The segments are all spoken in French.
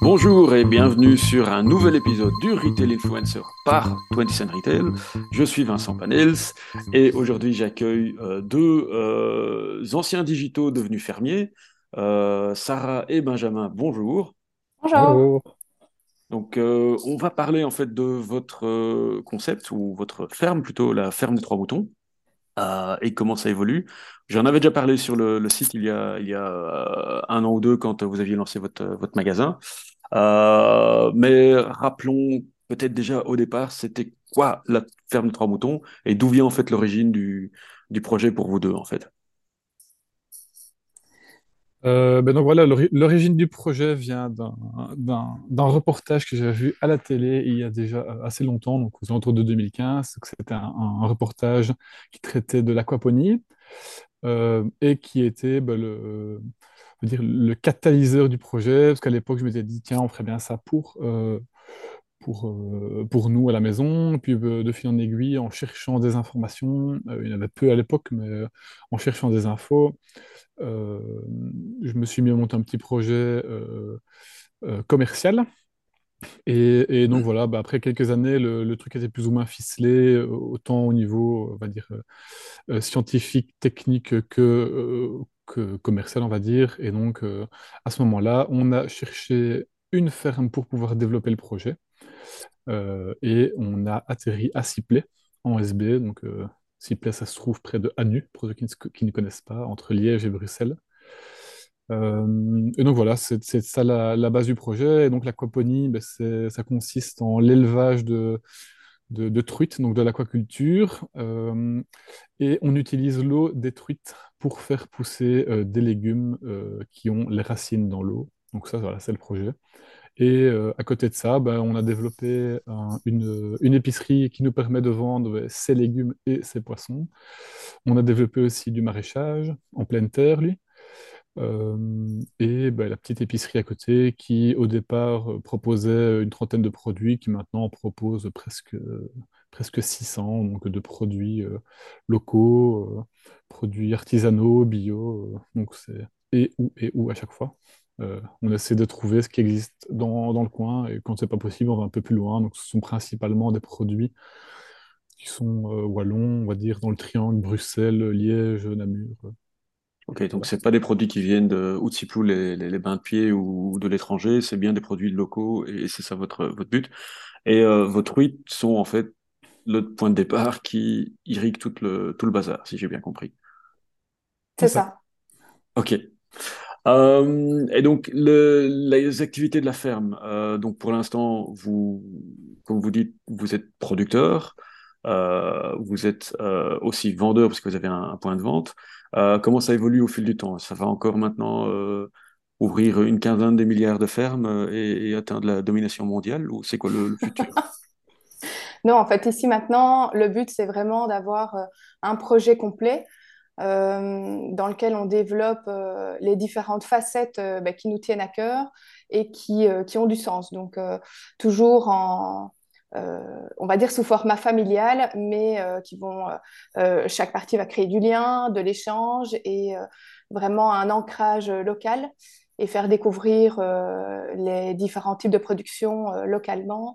Bonjour et bienvenue sur un nouvel épisode du Retail Influencer par 20 Cent Retail. Je suis Vincent Panels et aujourd'hui j'accueille euh, deux euh, anciens digitaux devenus fermiers, euh, Sarah et Benjamin. Bonjour. Bonjour. Donc on va parler en fait de votre concept ou votre ferme plutôt, la ferme des trois moutons. Et comment ça évolue. J'en avais déjà parlé sur le, site il y a, il y a un an ou deux quand vous aviez lancé votre, votre magasin. Euh, mais rappelons peut-être déjà au départ, c'était quoi la ferme de trois moutons et d'où vient en fait l'origine du, du projet pour vous deux en fait? Euh, ben donc voilà, l'origine du projet vient d'un reportage que j'avais vu à la télé il y a déjà assez longtemps, donc aux alentours de 2015. C'était un, reportage qui traitait de l'aquaponie euh, et qui était ben, le, catalyseur du projet, parce qu'à l'époque, je m'étais dit, tiens, on ferait bien ça pour, euh, pour, euh, pour nous à la maison. Puis euh, de fil en aiguille, en cherchant des informations, il y en avait peu à l'époque, mais en cherchant des infos, je me suis mis à monter un petit projet commercial. Et, donc voilà, bah, après quelques années, le, truc était plus ou moins ficelé, autant au niveau, on va dire, scientifique, technique que, commercial, on va dire. Et donc, euh, à ce moment-là, on a cherché une ferme pour pouvoir développer le projet. Euh, et on a atterri à Sipley, en SB. Donc, euh, Sipley, ça se trouve près de Anu, pour ceux qui ne, connaissent pas, entre Liège et Bruxelles. et donc voilà, c'est ça la, base du projet. Et donc l'aquaponie, ben, ça consiste en l'élevage de, truites, donc de l'aquaculture. et on utilise l'eau des truites pour faire pousser euh, des légumes euh, qui ont les racines dans l'eau. Donc ça, voilà, c'est le projet. Et euh, à côté de ça, ben, on a développé une, épicerie qui nous permet de vendre ces légumes et ces poissons. On a développé aussi du maraîchage en pleine terre, lui. et ben, la petite épicerie à côté qui, au départ, proposait une trentaine de produits, qui maintenant propose presque, presque 600 donc de produits locaux produits artisanaux, bio. Euh, donc c'est et où et où à chaque fois. Euh, on essaie de trouver ce qui existe dans, dans le coin et quand c'est pas possible, on va un peu plus loin. Donc ce sont principalement des produits qui sont euh, wallons, on va dire dans le triangle Bruxelles, Liège, Namur. Ok, donc c'est pas des produits qui viennent de Outsiplou, les, les, les, bains de pied ou de l'étranger, c'est bien des produits locaux et c'est ça votre, votre but. Et vos truites sont en fait le point de départ qui irrigue tout le, tout le bazar, si j'ai bien compris. C'est ça. Ok. Euh, et donc, le, les activités de la ferme. Euh, donc, pour l'instant, vous, comme vous dites, vous êtes producteur, euh, vous êtes aussi vendeur parce que vous avez un, point de vente. comment ça évolue au fil du temps? Ça va encore maintenant ouvrir une quinzaine de milliards de fermes et, atteindre la domination mondiale ou c'est quoi le futur? Non, en fait, ici maintenant, le but, c'est vraiment d'avoir un projet complet euh, dans lequel on développe euh, les différentes facettes bah, qui nous tiennent à cœur et qui, qui ont du sens. Donc, toujours en, on va dire sous format familial, mais qui vont, chaque partie va créer du lien, de l'échange et vraiment un ancrage local et faire découvrir les différents types de production localement.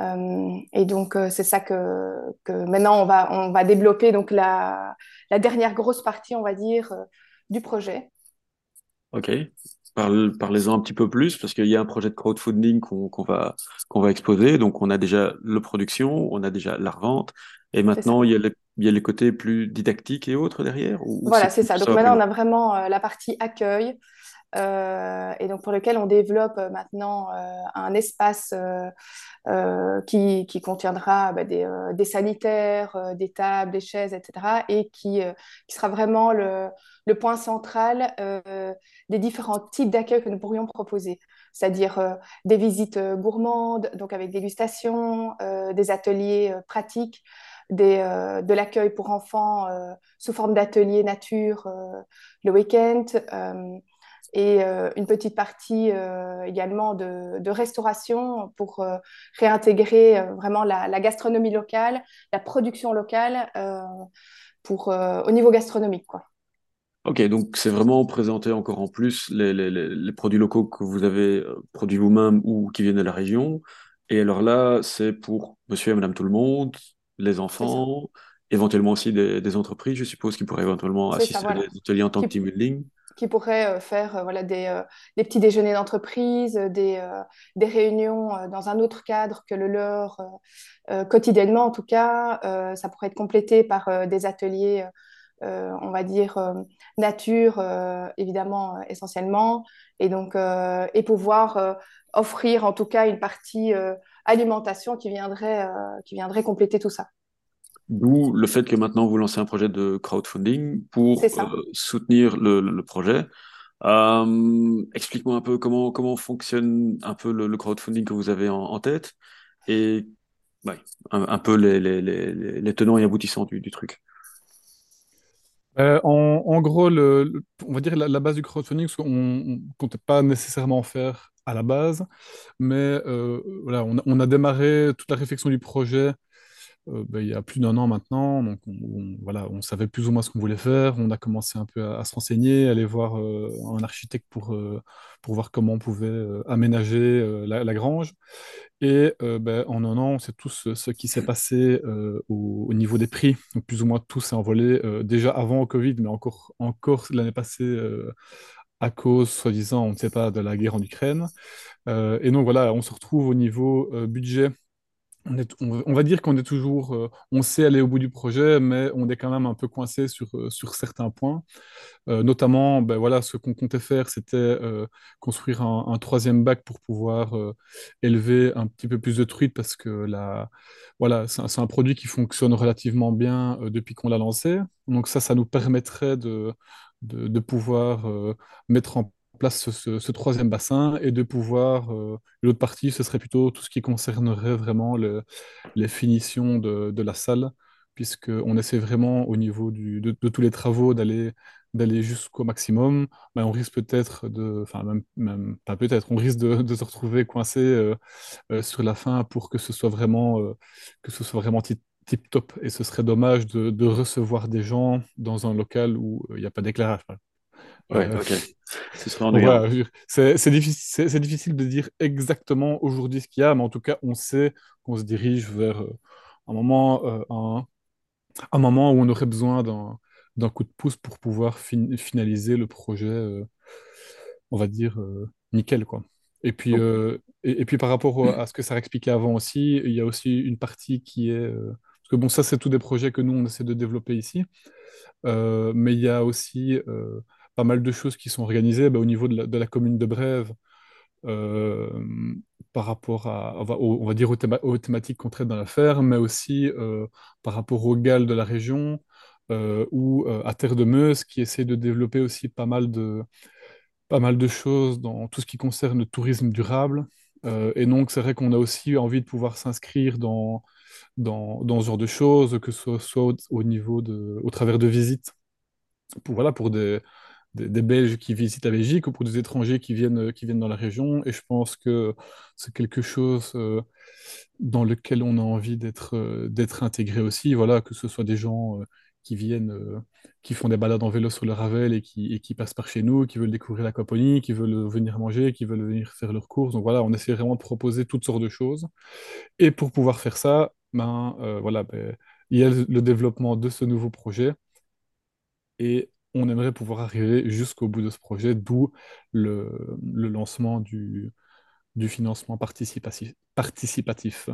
Euh, et donc, euh, c'est ça que, que, maintenant, on va, on va développer donc la, la dernière grosse partie, on va dire, euh, du projet. OK. Parlez-en un petit peu plus, parce qu'il y a un projet de crowdfunding qu'on va, qu'on va exposer. Donc, on a déjà la production, on a déjà la revente, et maintenant, il y, a les, il y a les côtés plus didactiques et autres derrière Voilà, c'est ça. Donc, maintenant, on a vraiment la partie accueil, et donc pour lequel on développe euh, maintenant euh, un espace qui, qui, contiendra bah, des, des, sanitaires, des tables, des chaises, etc. et qui, qui sera vraiment le, le point central des différents types d'accueil que nous pourrions proposer, c'est-à-dire des visites gourmandes, donc avec dégustation, des ateliers pratiques, des, de l'accueil pour enfants sous forme d'ateliers nature le week-end et euh, une petite partie euh, également de, restauration pour euh, réintégrer vraiment la, gastronomie locale, la production locale pour, au niveau gastronomique. Quoi. Ok, donc c'est vraiment présenter encore en plus les, les, les, produits locaux que vous avez produits vous-même ou qui viennent de la région. Et alors là, c'est pour monsieur et madame tout le monde, les enfants, éventuellement aussi des, des, entreprises, je suppose, qui pourraient éventuellement assister à des ateliers en tant que team building. Qui pourraient euh, faire euh, voilà, des, des, petits déjeuners d'entreprise, des, des réunions dans un autre cadre que le leur, quotidiennement en tout cas. ça pourrait être complété par des ateliers euh, on va dire, euh, nature, euh, évidemment, essentiellement, et donc, et pouvoir offrir en tout cas une partie alimentation qui viendrait, qui viendrait compléter tout ça. D'où le fait que maintenant vous lancez un projet de crowdfunding pour soutenir le, projet. Explique-moi un peu comment, comment fonctionne un peu le, crowdfunding que vous avez en, tête et un, peu les, les, tenants et aboutissants du truc. Euh, en, gros, le, on va dire la, base du crowdfunding, ce qu'on ne comptait pas nécessairement faire à la base, mais euh, voilà, on a, démarré toute la réflexion du projet euh, ben, il y a plus d'un an maintenant. Donc, on, voilà, on savait plus ou moins ce qu'on voulait faire. On a commencé un peu à, se renseigner, aller voir un architecte pour, pour voir comment on pouvait aménager la, grange. Et ben, en un an, on sait tous ce qui s'est passé au, niveau des prix. Plus ou moins tout s'est envolé déjà avant le Covid, mais encore, encore l'année passée à cause, soi-disant, on ne sait pas, de la guerre en Ukraine. et donc voilà, on se retrouve au niveau budget on, va dire qu'on est toujours, euh, on sait aller au bout du projet, mais on est quand même un peu coincé sur, euh, sur certains points. Euh, notamment, ben voilà, ce qu'on comptait faire, c'était construire un, troisième bac pour pouvoir élever un petit peu plus de truites parce que la, voilà, c'est un, produit qui fonctionne relativement bien depuis qu'on l'a lancé. Donc ça, ça nous permettrait de, de, pouvoir mettre en place ce, troisième bassin et de pouvoir, euh, l'autre partie, ce serait plutôt tout ce qui concernerait vraiment les finitions de, la salle, puisqu'on essaie vraiment au niveau de, tous les travaux d'aller d'aller jusqu'au maximum, mais on risque peut-être de, enfin même, pas peut-être, on risque de, se retrouver coincé euh, euh, sur la fin pour que ce soit vraiment, que ce soit vraiment tip, top. Et ce serait dommage de, recevoir des gens dans un local où il n'y a pas d'éclairage. Ouais, ok. C'est difficile, difficile de dire exactement aujourd'hui ce qu'il y a, mais en tout cas, on sait qu'on se dirige vers euh, un, moment, euh, un, un, moment où on aurait besoin d'un coup de pouce pour pouvoir finaliser le projet, euh, on va dire, nickel. Quoi. Et puis, et, puis par rapport à ce que ça expliquait avant aussi, il y a aussi une partie qui est... parce que bon, ça, c'est tous des projets que nous, on essaie de développer ici. mais il y a aussi pas mal de choses qui sont organisées bah, au niveau de la, commune de Brève euh, par rapport à, on va, dire, aux, thématiques qu'on traite dans l'affaire, mais aussi euh, par rapport aux GAL de la région euh, ou à Terre de Meuse qui essaie de développer aussi pas mal de, pas mal de choses dans tout ce qui concerne le tourisme durable. et donc, c'est vrai qu'on a aussi envie de pouvoir s'inscrire dans, dans, dans, ce genre de choses, que ce soit, au, niveau de, au travers de visites, voilà, pour des, des, Belges qui visitent la Belgique ou pour des étrangers qui viennent, euh, qui viennent dans la région. Et je pense que c'est quelque chose euh, dans lequel on a envie d'être euh, d'être intégré aussi. Voilà, que ce soit des gens qui viennent, qui font des balades en vélo sur le Ravel et qui, et qui passent par chez nous, qui veulent découvrir l'aquaponie, qui veulent venir manger, qui veulent venir faire leurs courses. Donc voilà, on essaie vraiment de proposer toutes sortes de choses. Et pour pouvoir faire ça, ben, voilà, ben, il y a le développement de ce nouveau projet. Et on aimerait pouvoir arriver jusqu'au bout de ce projet, d'où le, lancement du, financement participatif.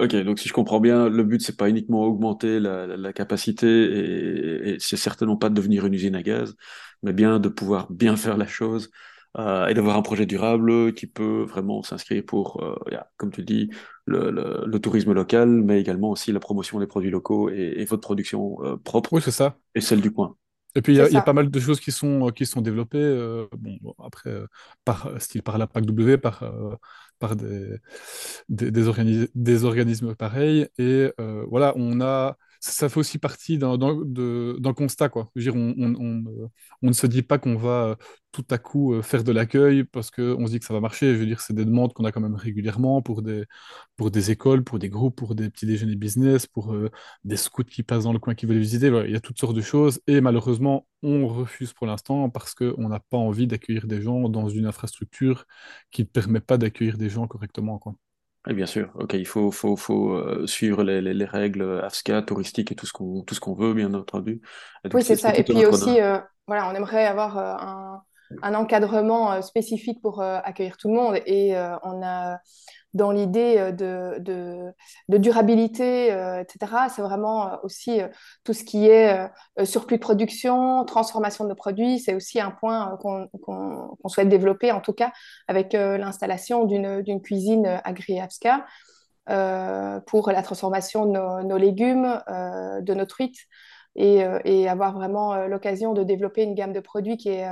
Ok, donc si je comprends bien, le but, c'est pas uniquement augmenter la, capacité et, et c'est certainement pas de devenir une usine à gaz, mais bien de pouvoir bien faire la chose euh, et d'avoir un projet durable qui peut vraiment s'inscrire pour, euh, comme tu dis, le, tourisme local, mais également aussi la promotion des produits locaux et, votre production euh, propre. Oui, c'est ça. Et celle du coin. Et puis, il y, a pas mal de choses qui sont, qui sont développées, euh, bon, après, euh, par, style par la PAC-W, par, euh, par des, des, des, organismes pareils. Et voilà, on a. ça fait aussi partie d'un constat. Quoi. Dire, on, ne se dit pas qu'on va tout à coup faire de l'accueil parce qu'on se dit que ça va marcher. Je veux dire, c'est des demandes qu'on a quand même régulièrement pour des, écoles, pour des groupes, pour des petits déjeuners business, pour des scouts qui passent dans le coin qui veulent visiter. il y a toutes sortes de choses. Et malheureusement, on refuse pour l'instant parce qu'on n'a pas envie d'accueillir des gens dans une infrastructure qui ne permet pas d'accueillir des gens correctement. Oui, bien sûr. Ok, il faut, faut, faut euh, suivre les, les, les, règles AFSCA, touristiques et tout ce qu'on tout ce qu'on veut, bien entendu. oui, c'est ça. Et puis aussi, euh, voilà, on aimerait avoir euh, un, un, encadrement spécifique pour accueillir tout le monde. Et on a dans l'idée euh, de, de, durabilité, euh, etc. C'est vraiment euh, aussi tout ce qui est surplus de production, transformation de nos produits. C'est aussi un point qu'on souhaite développer, en tout cas avec l'installation d'une cuisine agri-APSCA pour la transformation de nos, légumes, de nos truites. Et, et, avoir vraiment l'occasion de développer une gamme de produits qui est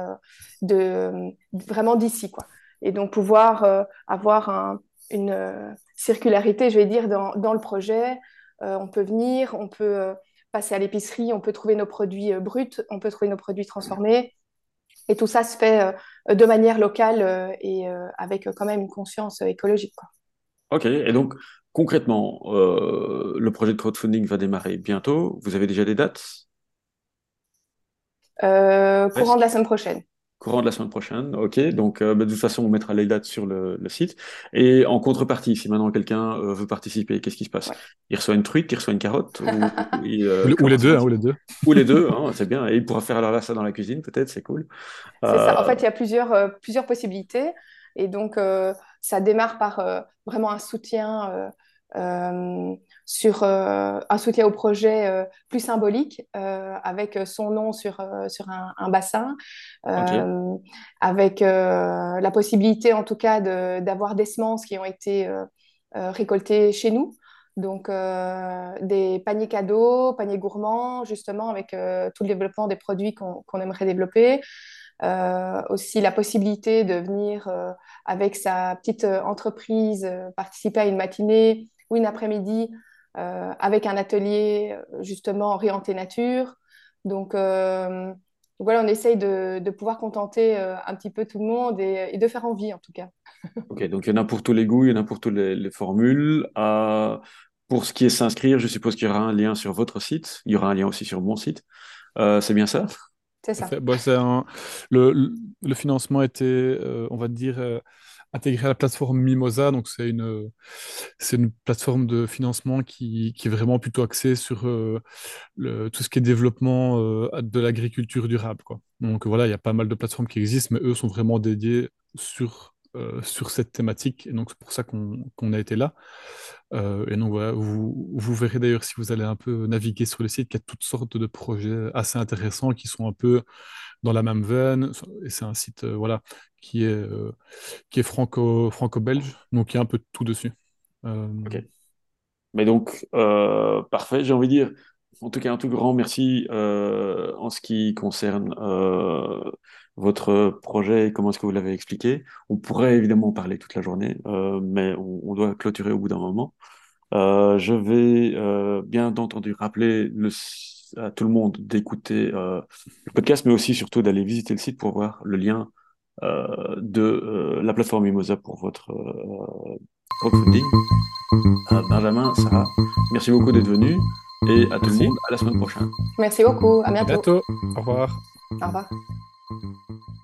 de, vraiment d'ici. Et donc pouvoir avoir un, une euh, circularité, je vais dire, dans, dans le projet. Euh, on peut venir, on peut euh, passer à l'épicerie, on peut trouver nos produits bruts, on peut trouver nos produits transformés. Et tout ça se fait de manière locale et avec quand même une conscience écologique. Quoi. Ok, et donc concrètement, le projet de crowdfunding va démarrer bientôt. Vous avez déjà des dates? Courant de la semaine prochaine. Courant de la semaine prochaine, ok. Donc, euh, bah, de toute façon, on mettra les dates sur le, le site. Et en contrepartie, si maintenant quelqu'un euh, veut participer, qu'est-ce qui se passe? Il reçoit une truite, il reçoit une carotte ou, euh, ou, les deux, hein, ou les deux. Ou les deux, hein, c'est bien. Et il pourra faire alors là ça dans la cuisine, peut-être, c'est cool. C'est ça. En fait, il y a plusieurs, plusieurs possibilités. Et donc, ça démarre par vraiment un soutien euh, sur euh, un soutien au projet euh, plus symbolique, avec son nom sur, sur un, bassin, avec la possibilité en tout cas d'avoir des semences qui ont été récoltées chez nous. Donc, des paniers cadeaux, paniers gourmands, justement, avec tout le développement des produits qu'on aimerait développer. Aussi la possibilité de venir avec sa petite entreprise, participer à une matinée ou une après-midi euh, avec un atelier euh, justement orienté nature. Donc euh, voilà, on essaye de pouvoir contenter un petit peu tout le monde et, de faire envie en tout cas. ok, donc il y en a pour tous les goûts, il y en a pour toutes les, formules. pour ce qui est s'inscrire, je suppose qu'il y aura un lien sur votre site. Il y aura un lien aussi sur mon site. c'est bien ça? C'est ça. le, le, financement était, on va dire, intégré à la plateforme Mimosa. Donc, c'est une, c'est une plateforme de financement qui, qui est vraiment plutôt axée sur euh, le, tout ce qui est développement euh, de l'agriculture durable. Quoi. Donc, voilà, il y a pas mal de plateformes qui existent, mais eux sont vraiment dédiés sur, euh, sur cette thématique. Et donc, c'est pour ça qu'on, qu'on a été là. et donc, voilà, vous, vous verrez d'ailleurs si vous allez un peu naviguer sur le site qu'il y a toutes sortes de projets assez intéressants qui sont un peu dans la même veine. Et c'est un site voilà, qui est, euh, qui est franco, franco-belge, donc il y a un peu tout dessus. Euh, ok. Mais donc, euh, parfait, j'ai envie de dire, en tout cas, un tout grand merci en ce qui concerne votre projet et comment est-ce que vous l'avez expliqué. On pourrait évidemment en parler toute la journée, mais on, doit clôturer au bout d'un moment. je vais bien entendu rappeler le, à tout le monde d'écouter le podcast, mais aussi surtout d'aller visiter le site pour voir le lien euh, de euh, la plateforme Mimosa pour votre euh, crowdfunding. Benjamin, Sarah, merci beaucoup d'être venu et à tout le monde, à la semaine prochaine. Merci beaucoup, à bientôt. À bientôt, au revoir. Au revoir. Thank you.